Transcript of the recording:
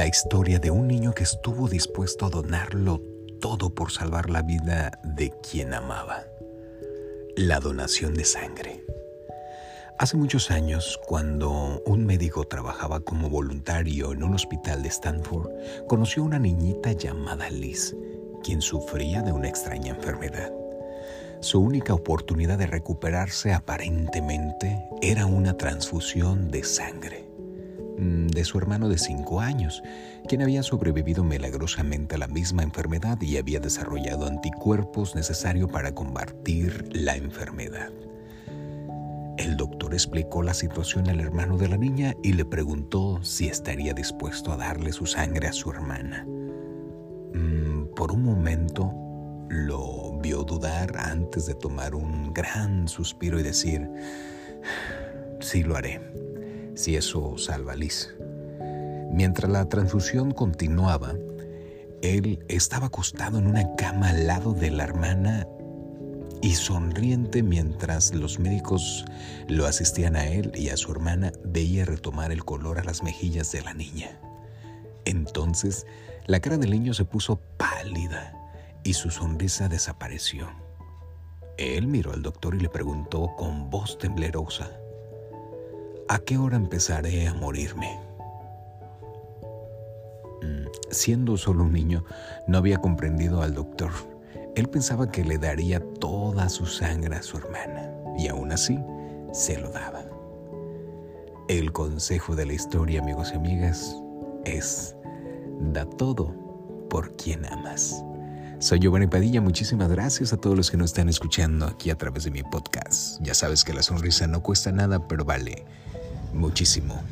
La historia de un niño que estuvo dispuesto a donarlo todo por salvar la vida de quien amaba. La donación de sangre. Hace muchos años, cuando un médico trabajaba como voluntario en un hospital de Stanford, conoció a una niñita llamada Liz, quien sufría de una extraña enfermedad. Su única oportunidad de recuperarse aparentemente era una transfusión de sangre de su hermano de cinco años, quien había sobrevivido milagrosamente a la misma enfermedad y había desarrollado anticuerpos necesarios para combatir la enfermedad. El doctor explicó la situación al hermano de la niña y le preguntó si estaría dispuesto a darle su sangre a su hermana. Mm, por un momento lo vio dudar antes de tomar un gran suspiro y decir, sí lo haré, si eso salva a Liz. Mientras la transfusión continuaba, él estaba acostado en una cama al lado de la hermana y sonriente mientras los médicos lo asistían a él y a su hermana, veía retomar el color a las mejillas de la niña. Entonces, la cara del niño se puso pálida y su sonrisa desapareció. Él miró al doctor y le preguntó con voz temblerosa, ¿a qué hora empezaré a morirme? Mm, siendo solo un niño, no había comprendido al doctor él pensaba que le daría toda su sangre a su hermana y aún así se lo daba. El consejo de la historia, amigos y amigas, es da todo por quien amas. Soy Giovanni Padilla, muchísimas gracias a todos los que nos están escuchando aquí a través de mi podcast. Ya sabes que la sonrisa no cuesta nada, pero vale muchísimo.